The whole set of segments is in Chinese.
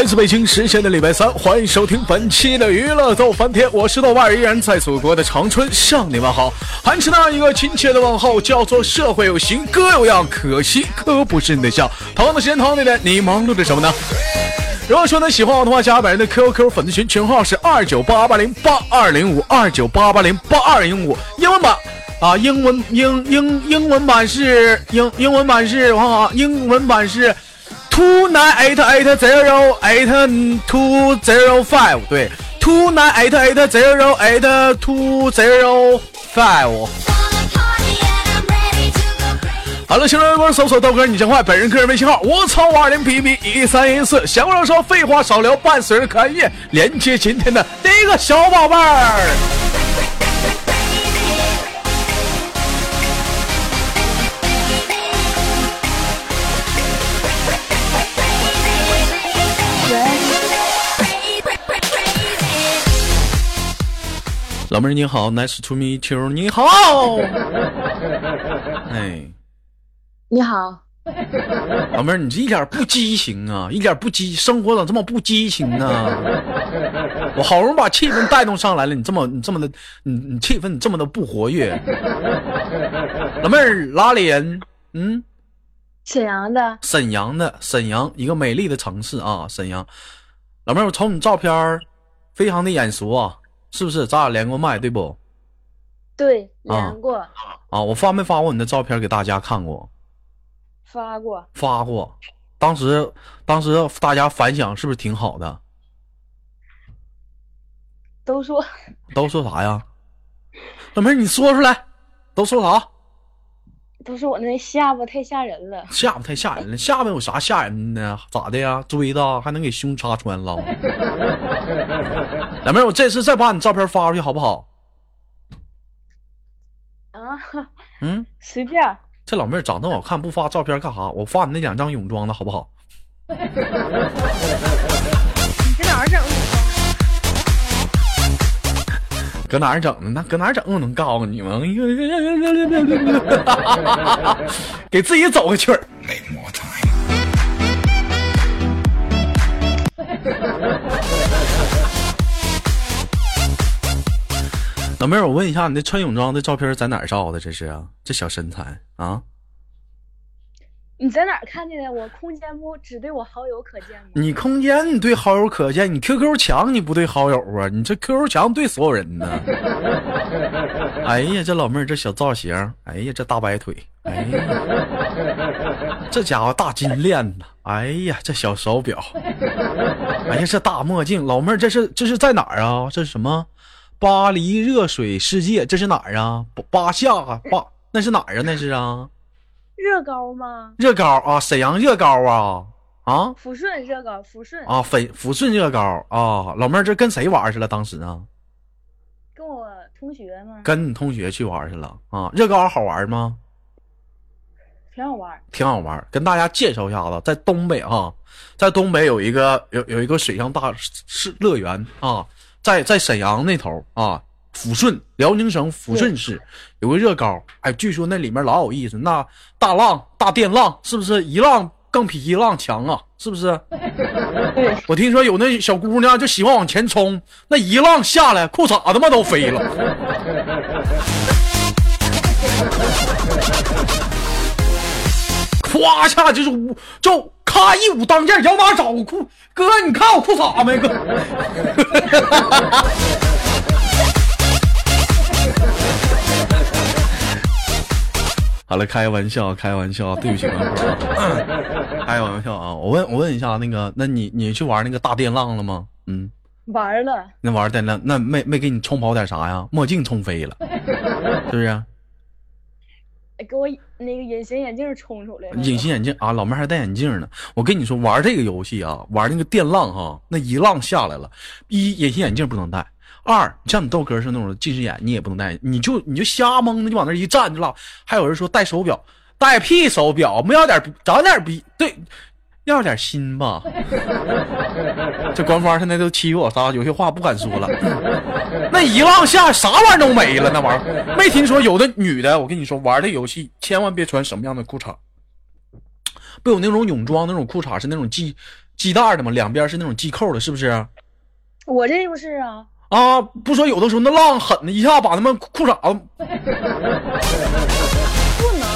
来自北京时间的礼拜三，欢迎收听本期的娱乐逗翻天，我是豆瓣，依然在祖国的长春向你们好，还是那一个亲切的问候，叫做社会有形，哥有样，可惜哥不是你的像。同样的时间，同样的点，你忙碌着什么呢？如果说呢喜欢我的话，加本人的 QQ 粉丝群，群号是二九八八零八二零五二九八八零八二零五，英文版啊，英文英英英文版是英英文版是，我看啊，英文版是。Two nine eight eight zero eight two zero five，对，two nine eight eight zero eight two zero five。好了，新浪微博搜索豆哥你真坏，本人个人微信号我操五二零 B B 一三一四。闲话少说，废话少聊，伴随着可爱音乐，连接今天的第一个小宝贝儿。老妹儿你好，Nice to meet you，你好。哎，你好，老妹儿，你这一点不激情啊，一点不激，生活咋这么不激情呢？我好容易把气氛带动上来了，你这么你这么的，你你气氛你这么的不活跃。老妹儿哪里人？嗯，沈阳的，沈阳的，沈阳一个美丽的城市啊，沈阳。老妹儿，我瞅你照片儿，非常的眼熟啊。是不是咱俩连过麦对不？对，连过。啊，我发没发过你的照片给大家看过？发过。发过。当时，当时大家反响是不是挺好的？都说。都说啥呀？老妹儿，你说出来，都说啥？都是我那下巴太吓人了。下巴太吓人了，下巴有啥吓人的？咋的呀？锥子还能给胸插穿了？老妹儿，我这次再把你照片发出去好不好？啊？嗯，随便。这老妹儿长得好看，不发照片干啥？我发你那两张泳装的好不好？搁哪儿整的？那搁哪儿整？我能告诉你吗？给自己走个曲儿。老妹儿，我问一下，你那穿泳装的照片在哪儿照的？这是啊，这小身材啊。你在哪看见的？我空间不只对我好友可见吗？你空间你对好友可见，你 QQ 墙你不对好友啊？你这 QQ 墙对所有人呢？哎呀，这老妹儿这小造型，哎呀，这大白腿，哎呀，这家伙大金链子，哎呀，这小手表，哎呀，这大墨镜，老妹儿这是这是在哪儿啊？这是什么？巴黎热水世界，这是哪儿啊？巴夏啊，巴那是哪儿啊？那是啊。热高吗？热高啊，沈阳热高啊啊！抚顺热高，抚顺啊，抚抚顺热高啊！老妹儿这跟谁玩去了？当时啊？跟我同学吗？跟你同学去玩去了啊？热高好玩吗？挺好玩，挺好玩。跟大家介绍一下子，在东北啊，在东北有一个有有一个水上大是乐园啊，在在沈阳那头啊。抚顺，辽宁省抚顺市有个热高，哎，据说那里面老有意思，那大浪、大电浪，是不是一浪更比一浪强啊？是不是？我听说有那小姑娘就喜欢往前冲，那一浪下来，裤衩他妈都飞了，咵下就是舞，就咔一舞当剑，摇马找裤哥，你看我裤衩没哥？好了，开玩笑，开玩笑，对不起，开玩笑啊！我问，我问一下，那个，那你你去玩那个大电浪了吗？嗯，玩了。那玩电浪，那没没给你冲跑点啥呀？墨镜冲飞了，是不是？给我那个隐形眼镜冲出来了。隐形眼镜啊，老妹还戴眼镜呢。我跟你说，玩这个游戏啊，玩那个电浪哈，那一浪下来了，一隐形眼镜不能戴。二，像你豆哥是那种近视眼，你也不能戴，你就你就瞎蒙的就往那一站就拉。还有人说戴手表，戴屁手表，没要点长点逼，对，要点心吧。这官方现在都欺负我仨，有些话不敢说了。那一浪下啥玩意都没了，那玩意儿没听说有的女的，我跟你说玩的游戏千万别穿什么样的裤衩，不有那种泳装那种裤衩是那种系系带的吗？两边是那种系扣的，是不是？我这不是啊，啊，不说有的时候那浪狠的一下把他们裤衩子不能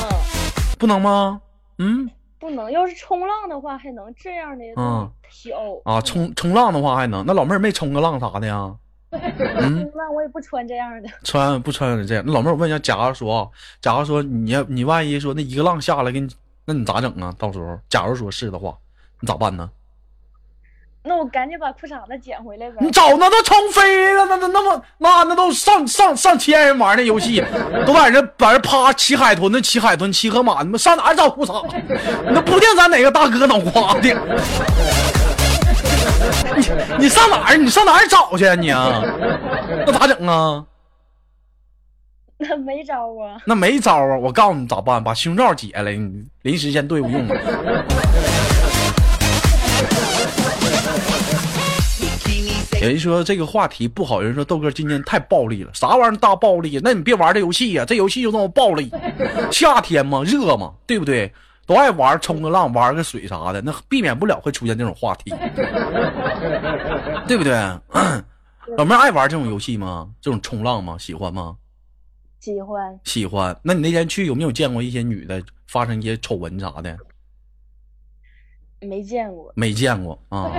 不能吗？嗯不能，要是冲浪的话还能这样的啊小啊，冲冲浪的话还能，那老妹儿没冲个浪啥的呀？嗯，那我也不穿这样的，穿不穿这样？那老妹儿我问一下，假如说，假如说你要你万一说那一个浪下来给你，那你咋整啊？到时候假如说是的话，你咋办呢？那我赶紧把裤衩子捡回来呗你。找那都冲飞了，那那那么那那都上上上千人玩那游戏，都在这在这趴骑海豚，那骑海豚骑河马，你们上哪找裤衩？那不定咱哪个大哥脑瓜的。你你上哪儿？你上哪儿找去啊你啊？那咋整啊？那没招啊，那没招啊！我告诉你咋办，把胸罩解了，你临时先对付用吧。有人说这个话题不好，有人说豆哥今天太暴力了，啥玩意儿大暴力？那你别玩这游戏呀、这游戏就那么暴力。夏天嘛，热嘛，对不对？都爱玩冲个浪、玩个水啥的，那避免不了会出现这种话题，对不对？老妹儿爱玩这种游戏吗？这种冲浪吗？喜欢吗？喜欢喜欢。那你那天去有没有见过一些女的发生一些丑闻啥的？没见过，没见过啊。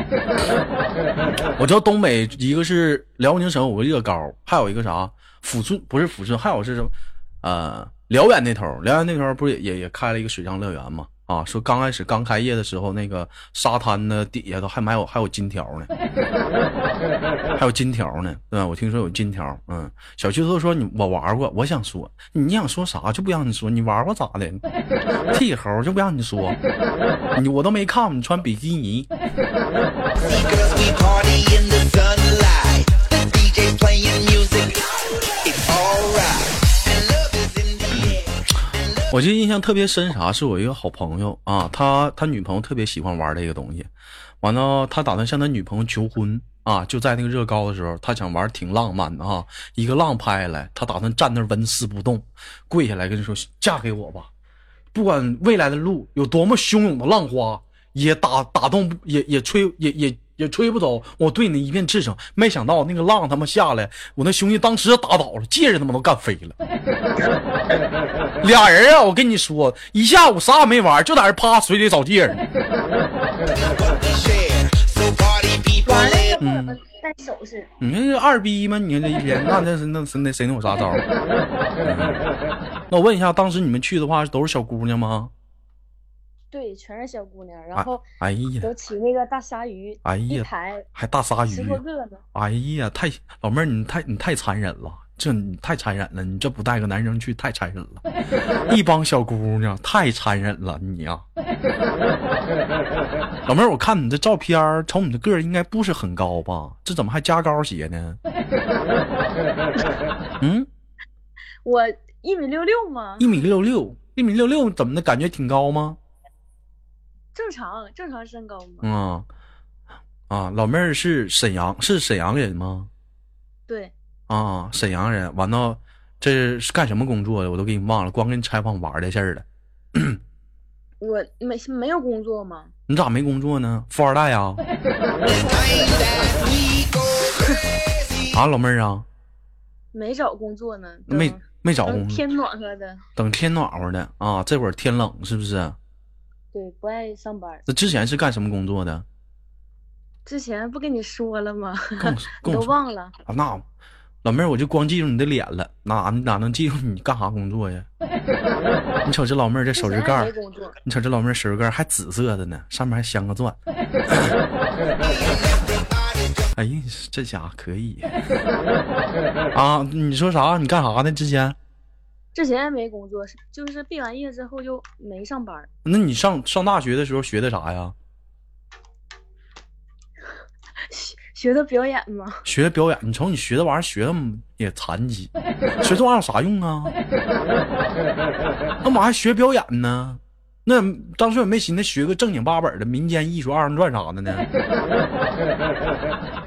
我知道东北一个是辽宁省有个热高，还有一个啥抚顺不是抚顺，还有是什么？呃，辽源那头，辽源那头不是也也也开了一个水上乐园吗？啊，说刚开始刚开业的时候，那个沙滩的底下都还埋有还有金条呢，还有金条呢，对吧？我听说有金条，嗯，小区都说你我玩过，我想说你想说啥就不让你说，你玩过咋的？剃猴就不让你说，你我都没看你穿比基尼，我记得印象特别深，啥是我一个好朋友啊，他他女朋友特别喜欢玩这个东西，完了他打算向他女朋友求婚啊，就在那个热高的时候，他想玩挺浪漫的啊，一个浪拍下来，他打算站那纹丝不动，跪下来跟你说嫁给我吧，不管未来的路有多么汹涌的浪花，也打打动也也吹也也也吹不走我对你的一片赤诚。没想到那个浪他妈下来，我那兄弟当时就打倒了，戒指他妈都干飞了。俩人啊，我跟你说，一下午啥也没玩，就在这趴水里找戒指呢。What we share. So party people 玩那 live. 个不怎么戴首饰，你看这二逼吗？你看这一天，那那是那谁那谁能有啥招？嗯那我问一下，当时你们去的话都是小姑娘吗？对，全是小姑娘，哎然后哎呀，都骑那个大鲨鱼，哎呀一排还大鲨鱼，十多个呢。哎呀，太老妹儿，你太你太残忍了，这你太残忍了，你这不带个男生去太残忍了，一帮小姑娘太残忍了，你呀、老妹儿，我看你这照片儿，瞅你这个儿应该不是很高吧？这怎么还加高鞋呢？嗯，我一米六六吗，一米六六，一米六六，怎么的感觉挺高吗？正常正常身高嘛。嗯啊，啊，老妹儿是沈阳，是沈阳人吗？对，啊，沈阳人，完了，这是干什么工作的？我都给你忘了，光跟你采访玩的事儿了。我没没有工作吗，你咋没工作呢？富二代呀. 啊，老妹儿啊，没找工作呢，没没找工作，等天暖和的，等天暖和的啊，这会儿天冷是不是？对，不爱上班。那之前是干什么工作的？之前不跟你说了吗？都忘了。啊，那老妹儿我就光记住你的脸了，哪哪能记住你干啥工作呀？你瞅这老妹儿这手指盖你瞅这老妹儿手指盖儿还紫色的呢，上面还镶个钻。哎呀，这家伙可以啊！你说啥？你干啥呢？之前？之前也没工作，是就是毕完业之后就没上班。那你上上大学的时候学的啥呀？学学的表演吗，学的表演。你瞅你学的玩意儿学的也残疾，学这玩意儿有啥用啊？干嘛还学表演呢？那当时也没寻思学个正经八本的民间艺术二人转啥的呢？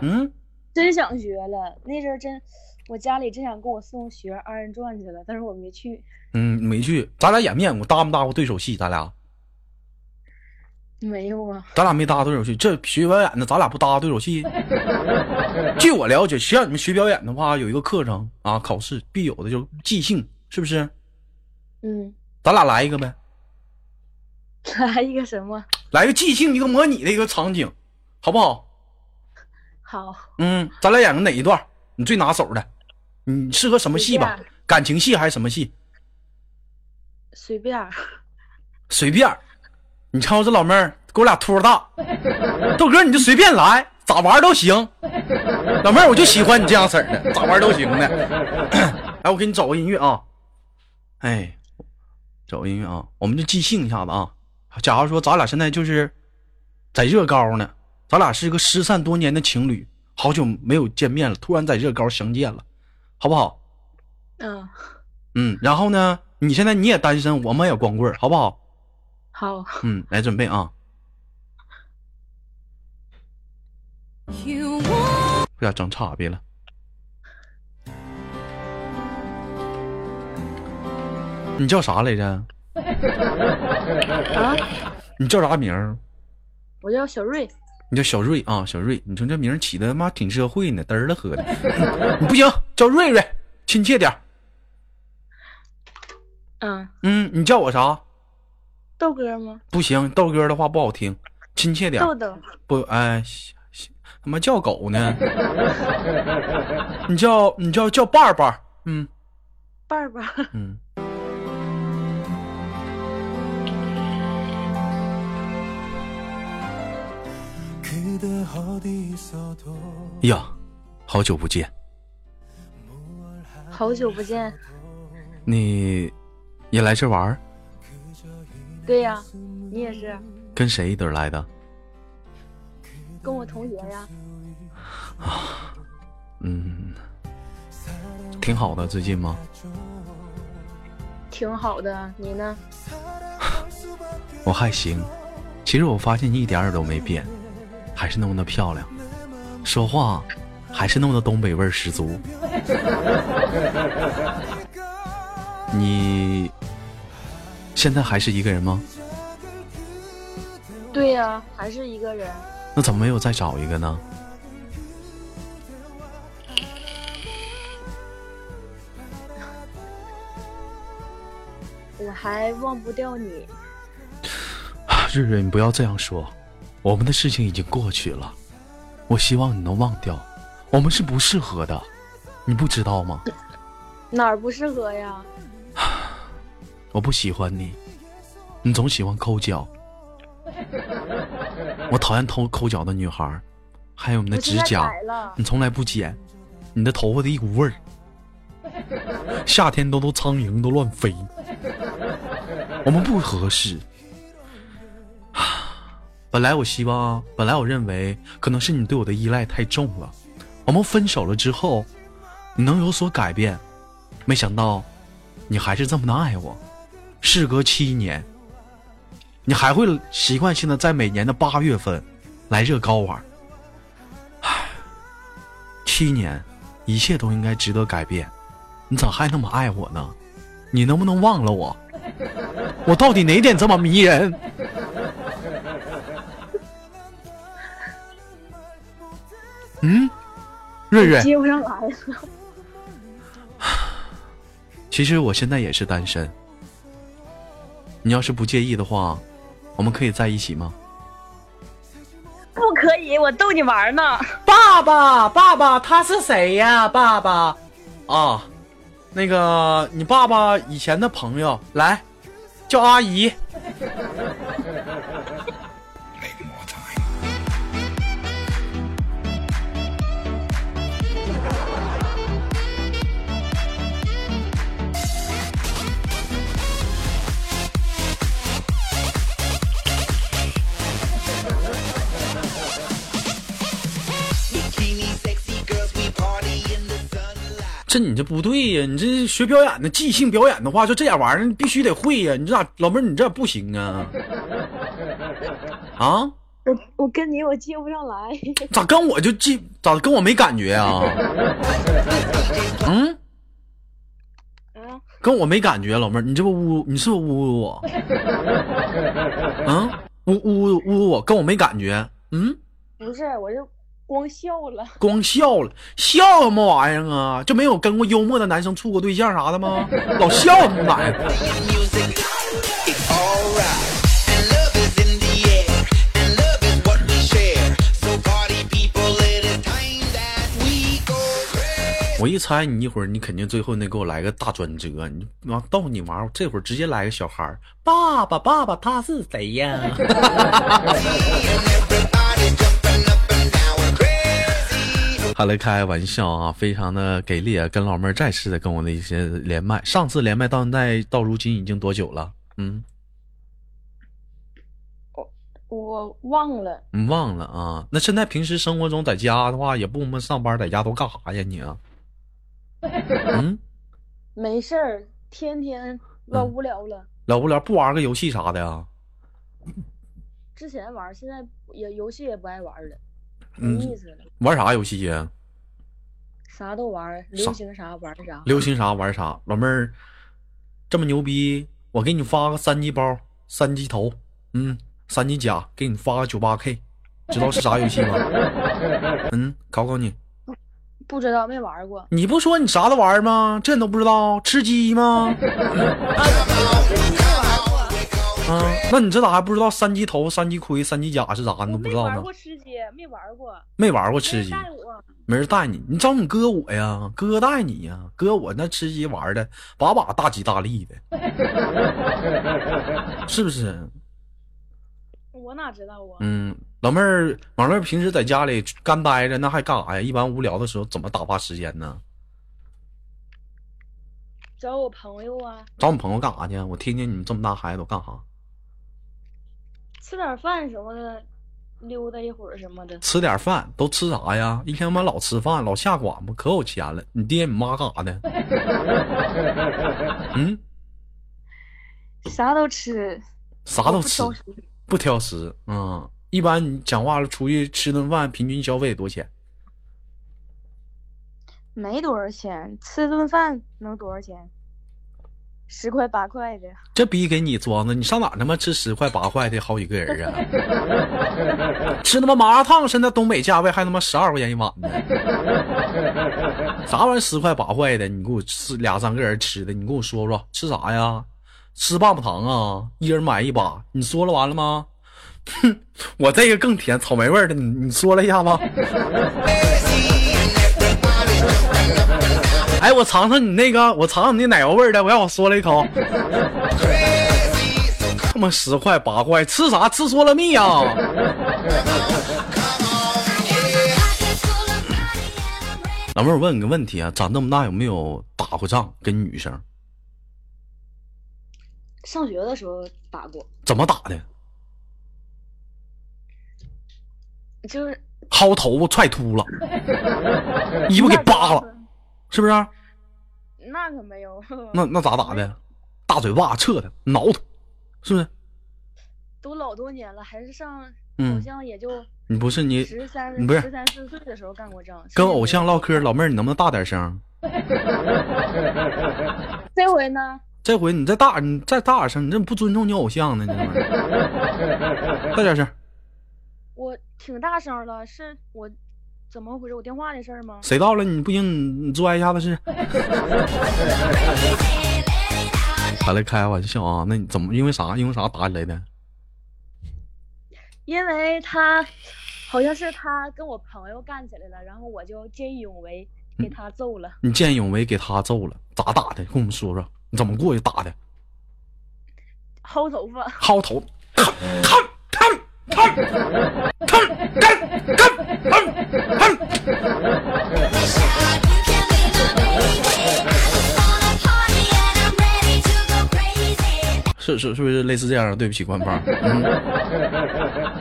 嗯，真想学了。那阵儿真，我家里真想给我送学二人转去了，但是我没去。嗯，没去，咱俩演没演过搭没搭过对手戏？咱俩没有啊，咱俩没搭对手戏，这学表演的，咱俩不搭对手戏。据我了解，学让你们学表演的话，有一个课程啊，考试必有的就是即兴，是不是？嗯，咱俩来一个呗，来一个什么？来个即兴，一个模拟的一个场景，好不好？好，嗯，咱俩演个哪一段？你最拿手的，你适合什么戏吧？感情戏还是什么戏？随便儿。随便儿。你瞅这老妹儿，给我俩托大，豆哥你就随便来，咋玩都行。老妹儿，我就喜欢你这样式儿的，咋玩都行的。来，我给你找个音乐啊。哎，找个音乐啊，我们就即兴一下子啊。假如说咱俩现在就是在热高呢，咱俩是一个失散多年的情侣，好久没有见面了，突然在热高相见了，好不好？嗯，嗯，然后呢，你现在你也单身，我们也光棍，好不好？好，嗯，来准备啊。不要整岔别了。你叫啥来着？啊，你叫啥名儿？我叫小瑞。你叫小瑞啊，小瑞。你说这名儿起的妈挺社会呢，嘚儿了喝的。你 不行，叫瑞瑞，亲切点儿。嗯，嗯，你叫我啥？豆哥吗？不行，豆哥的话不好听，亲切点儿。豆豆。不，哎，他妈叫狗呢？你叫你叫叫伴儿伴儿，嗯伴儿伴儿。嗯。呀，好久不见，好久不见。你也来这玩儿？对呀，你也是跟谁一堆儿来的？跟我同学呀。啊嗯，挺好的，最近吗？挺好的，你呢？我还行，其实我发现你一点儿都没变，还是那么的漂亮，说话还是那么的东北味儿十足。你现在还是一个人吗？对呀，还是一个人。那怎么没有再找一个呢？我还忘不掉你。瑞瑞，你不要这样说，我们的事情已经过去了，我希望你能忘掉，我们是不适合的，你不知道吗？哪儿不适合呀？我不喜欢你，你总喜欢抠脚，我讨厌偷抠脚的女孩儿，还有你的指甲，你从来不剪，你的头发的一股味儿，夏天都都苍蝇都乱飞，我们不合适。本来我希望，本来我认为可能是你对我的依赖太重了，我们分手了之后，你能有所改变，没想到你还是这么的爱我。事隔七年，你还会习惯性的在每年的八月份来热高玩。唉，七年，一切都应该值得改变，你咋还那么爱我呢？你能不能忘了我？我到底哪点这么迷人？嗯，瑞瑞，接不上来了。其实我现在也是单身。你要是不介意的话，我们可以在一起吗？不可以，我逗你玩呢。爸爸，爸爸，他是谁呀？爸爸，啊，那个你爸爸以前的朋友，来，叫阿姨。这你这不对呀！你这学表演的即兴表演的话，就这点玩意儿，你必须得会呀！你这咋，老妹儿，你这不行啊？啊？我我跟你我接不上来。咋跟我就接？咋跟我没感觉啊？嗯，啊，跟我没感觉，老妹儿，你这不侮，你是不是侮辱我？嗯，呜呜呜我，跟我没感觉。嗯，不是，我就光笑了，光笑了，笑什么玩意儿啊？就没有跟过幽默的男生处过对象啥的吗？老笑什么玩？我一猜你一会儿，你肯定最后那给我来个大转折，你完逗你玩这会儿直接来个小孩爸爸，爸爸，他是谁呀？他来开玩笑啊，非常的给力啊！跟老妹儿再次的跟我的一些连麦，上次连麦到现在到如今已经多久了？嗯，我我忘了，你忘了啊？那现在平时生活中在家的话，也不们上班，在家都干啥呀你啊？嗯，没事儿，天天老无聊了。老无聊不玩个游戏啥的呀？之前玩，现在也游戏也不爱玩了，嗯没意思了，玩啥游戏呀？啥都玩，流行啥玩儿啥。流行啥玩啥。老妹儿这么牛逼，我给你发个三级包、三级头，嗯，三级甲，给你发个九八 K，知道是啥游戏吗？嗯，考考你，不知道，没玩过。你不说你啥都玩吗？这你都不知道？吃鸡吗？啊，那你这咋还不知道三级头、三级盔、三级甲是啥？你都不知道呢没玩？过吃鸡，没玩过。没玩过吃鸡，没人带你，你找你哥我呀，哥带你呀，哥我那吃鸡玩的把把大吉大利的，是不是？我哪知道啊？嗯，老妹儿，老妹儿平时在家里干呆着，那还干啥呀？一般无聊的时候怎么打发时间呢？找我朋友啊，找你朋友干啥去？我听听你们这么大孩子都干啥？吃点饭什么的，溜达一会儿什么的。吃点饭都吃啥呀？一天他妈老吃饭，老下馆子，可有钱了。你爹你妈干啥的？嗯，啥都吃，啥都吃不挑，食不挑食。嗯，一般你讲话了，出去吃顿饭，平均消费多少钱？没多少钱，吃顿饭能多少钱？十块八块的，这逼给你装的，你上哪他妈吃十块八块的好几个人啊？吃他妈麻辣烫，现在东北价位还他妈十二块钱一碗呢。啥玩意儿十块八块的？你给我吃俩三个人吃的，你给我说说吃啥呀？吃棒棒糖啊？一人买一把，你说了完了吗？哼，我这个更甜，草莓味的，你你说了一下吗？哎，我尝尝你那个，我尝尝你那奶油味的，我让我嗦了一口。他妈十块八块，吃啥吃嗦了蜜呀、老妹儿，我问你个问题啊，长这么大有没有打过仗？跟女生上学的时候打过，怎么打的？就是薅头发踹秃了，衣服给扒了，是不是？那可没有，那那咋打的？大嘴巴撤他，挠他，是不是？都老多年了，还是上，嗯好像也就你不是你十三你不是十三四岁的时候干过仗。跟偶像唠嗑，老妹儿你能不能大点声？这回呢？这回你再大，你再大点声，你这不尊重你偶像呢？你这玩意儿，大点声。我挺大声了，是我怎么回事？我电话的事儿吗？谁到了？你不行，你你拽一下子试。他来开玩笑啊？那你怎么？因为啥？因为啥打起来的？因为他好像是他跟我朋友干起来了，然后我就见义勇为给他揍了，你见义勇为给他揍了，咋打的？跟我们说说，你怎么过去打的？薅头发。薅头，看看看看看干干干干。是是是不是类似这样的？对不起，官方。嗯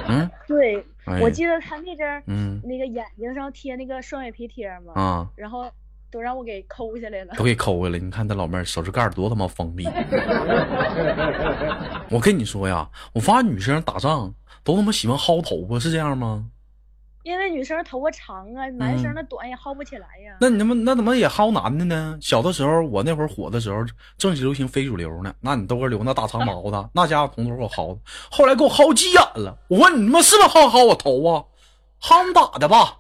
嗯对，哎我记得他那阵儿嗯那个眼睛上贴那个双眼皮贴嘛，啊，然后都让我给抠下来了。都给抠下来。你看他老妹儿手指盖儿多他妈锋利。我跟你说呀，我发现女生打仗都他妈喜欢薅头发，是这样吗？因为女生头发长啊，男生那短也薅不起来呀。嗯那你他妈那怎么也薅男的呢？小的时候，我那会儿火的时候，正流行非主流呢。那你都给留那大长毛子，那家伙从头给我薅的，后来给我薅急眼了。我问你他妈是不是薅薅我头啊？薅你咋的吧？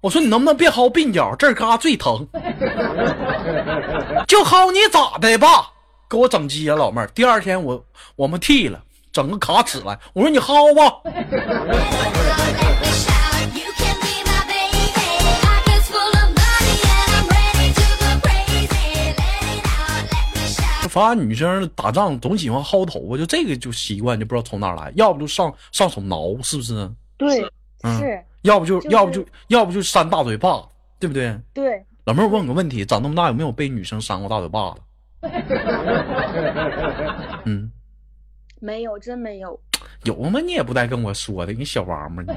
我说你能不能别薅鬓角，这儿嘎最疼。就薅你咋的吧？给我整急眼，老妹儿。第二天我我们剃了，整个卡尺来。我说你薅吧。Shout. 发现女生打仗总喜欢薅头发，就这个就习惯，就不知道从哪来，要不就上上手挠，是不是？对，嗯是，要不就、就是要不就要不就扇大嘴巴，对不对？对，老妹儿，我问个问题，长那么大有没有被女生扇过大嘴巴子？嗯，没有，真没有。有吗？你也不带跟我说的，你小王八你，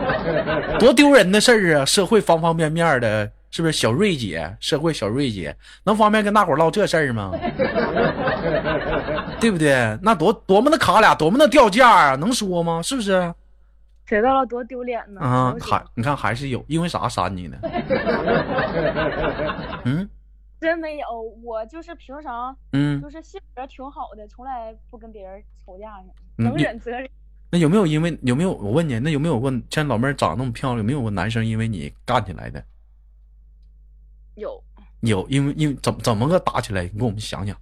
多丢人的事儿啊！社会方方面面的，是不是？小瑞姐，社会小瑞姐，能方便跟大伙儿唠这事儿吗？对不对？那多多么的卡俩，多么的掉价啊！能说吗？是不是？知道了多丢脸呢。啊，还你看还是有，因为啥删你呢？嗯真没有，我就是平常嗯就，是性格挺好的，从来不跟别人吵架能忍则忍。那有没有因为有没有我问你，那有没有过像老妹儿长得那么漂亮，有没有过男生因为你干起来的？有，有，因为因为怎么怎么个打起来？你给我们想想。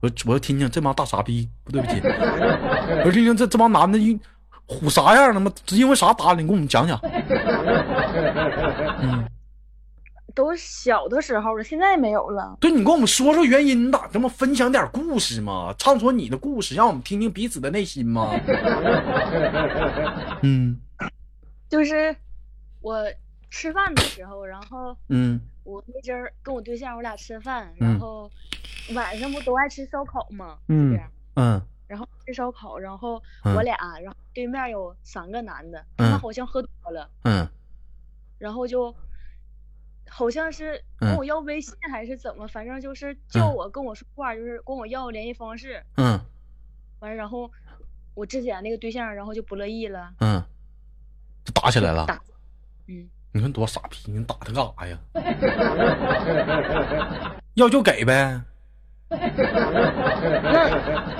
我我要听听这帮大傻逼，不对不起，我要听听这这帮男的因虎啥样他妈因为啥打你？你给我们讲讲。嗯，都小的时候了，现在没有了。对你跟我们说说原因你咋这么分享点故事嘛，唱出你的故事，让我们听听彼此的内心嘛。嗯就是我吃饭的时候，然后嗯我那阵儿跟我对象我俩吃饭，嗯然后晚上不都爱吃烧烤吗？嗯，嗯然后吃烧烤，然后嗯我俩，然后对面有三个男的，嗯他们好像喝多了，嗯然后就好像是嗯跟我要微信还是怎么，反正就是叫嗯我跟我说话，就是跟我要联系方式，嗯完然后我之前那个对象，然后就不乐意了，嗯，就打起来了。打，嗯，你看多傻逼，你打他干啥呀？要就给呗。那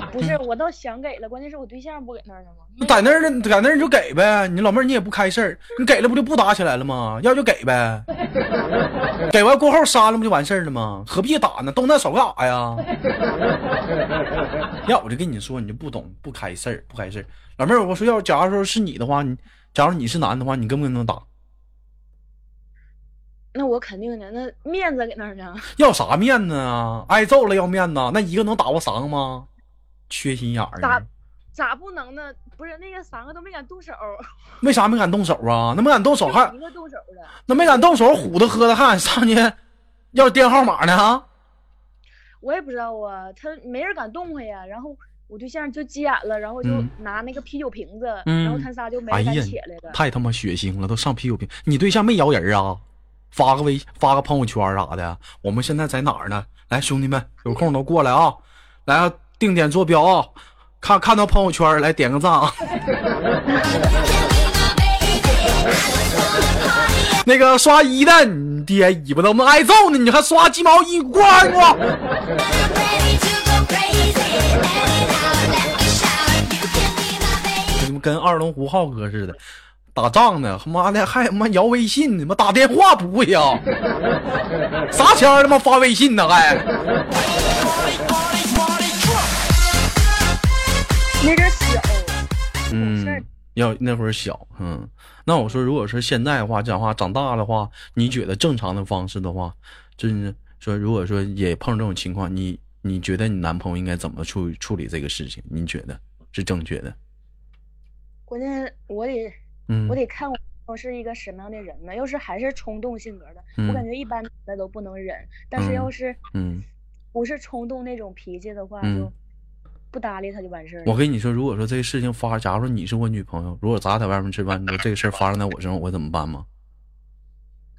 不是我倒想给了，关键是我对象不给那儿呢吗？在那儿呢，在那儿你就给呗。你老妹儿你也不开事儿，你给了不就不打起来了吗？要就给呗。给完过后删了不就完事儿了吗？何必打呢？动那手干啥呀？要我就跟你说，你就不懂，不开事儿，不开事儿。老妹儿，我说要假如说是你的话，你假如你是男的话，你跟不跟他打？那我肯定的，那面子搁那儿呢。要啥面子啊？挨揍了要面子，那一个能打过三个吗？缺心眼儿咋呢？咋不能呢？不是那个三个都没敢动手，为啥没敢动手啊？那没敢动手还一个动手了。那没敢动手，虎的喝的还上去要电话号码呢？我也不知道啊，他没人敢动他呀。然后我对象就急眼了，然后就嗯拿那个啤酒瓶子，嗯然后他仨就没敢起来了。太他妈血腥了，都上啤酒瓶。你对象没摇人啊？发个微发个朋友圈啥的。我们现在在哪儿呢？来，兄弟们，有空都过来啊！来啊，定点坐标啊！看看到朋友圈来点个赞啊！那个刷一的，你爹尾巴都没挨揍呢，你还刷鸡毛一过来过？Ready to go crazy. Let it out, let me shout. You can be my baby. 你们跟二龙湖浩哥似的，打仗呢，他妈的还他妈摇微信呢，妈打电话不会呀、啥前儿他妈发微信呢还？那阵小，嗯，要那会儿小，嗯，那我说，如果说现在的话，讲话长大的话，你觉得正常的方式的话，就是说，如果说也碰这种情况，你你觉得你男朋友应该怎么处处理这个事情？你觉得是正确的？关键我得嗯我得看我我是一个什么样的人呢？要是还是冲动性格的，嗯我感觉一般的都不能忍。但是嗯要是嗯，不是冲动那种脾气的话，嗯就不搭理他就完事儿了。我跟你说，如果说这个事情发，假如说你是我女朋友，如果咱俩在外面吃饭，你说这个事儿发生在我身上，我会怎么办吗？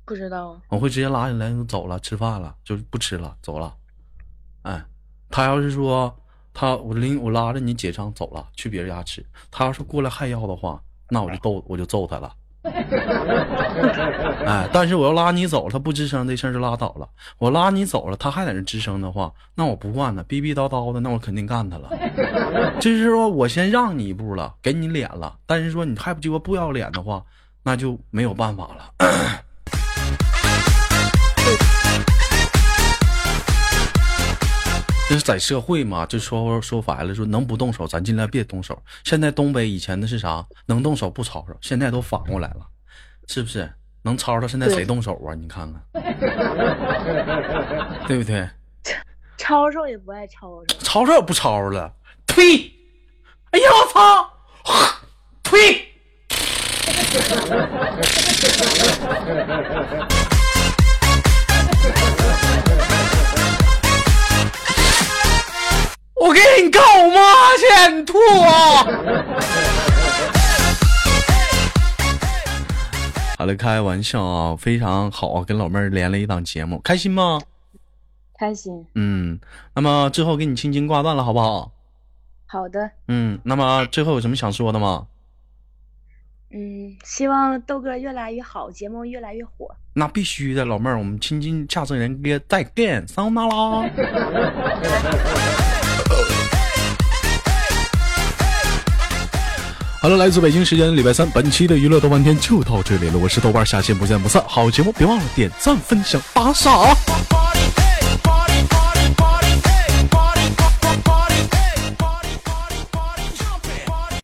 不知道，我会直接拉起来就走了，吃饭了，就是不吃了，走了。哎，他要是说他我拎我拉着你结账走了，去别人家吃，他要是过来还要的话，那我就揍我就揍他了。哎，但是我要拉你走了，他不吱声这事儿就拉倒了。我拉你走了，他还在那吱声的话，那我不惯他，逼逼叨叨的，那我肯定干他了。就是说我先让你一步了，给你脸了，但是说你还不鸡巴不要脸的话，那就没有办法了。就是在社会嘛，就说说白了，说能不动手，咱尽量别动手。现在东北以前的是啥？能动手不吵吵，现在都反过来了，是不是？能吵吵，现在谁动手啊？你看看，对不对？吵吵也不爱吵吵，吵吵也不吵吵了，呸！哎呀，我操！呸！妈去，你吐啊！好了，开玩笑啊，非常好啊，跟老妹儿连了一档节目，开心吗？开心。嗯，那么最后给你轻轻挂断了，好不好？好的，嗯，那么最后有什么想说的吗？嗯，希望豆哥越来越好，节目越来越火。那必须的，老妹儿，我们亲亲下次人哥再见，桑那拉。好了，来自北京时间礼拜三，本期的娱乐豆瓣天就到这里了。我是豆瓣，下期不见不散。好节目别忘了点赞、分享、打赏啊！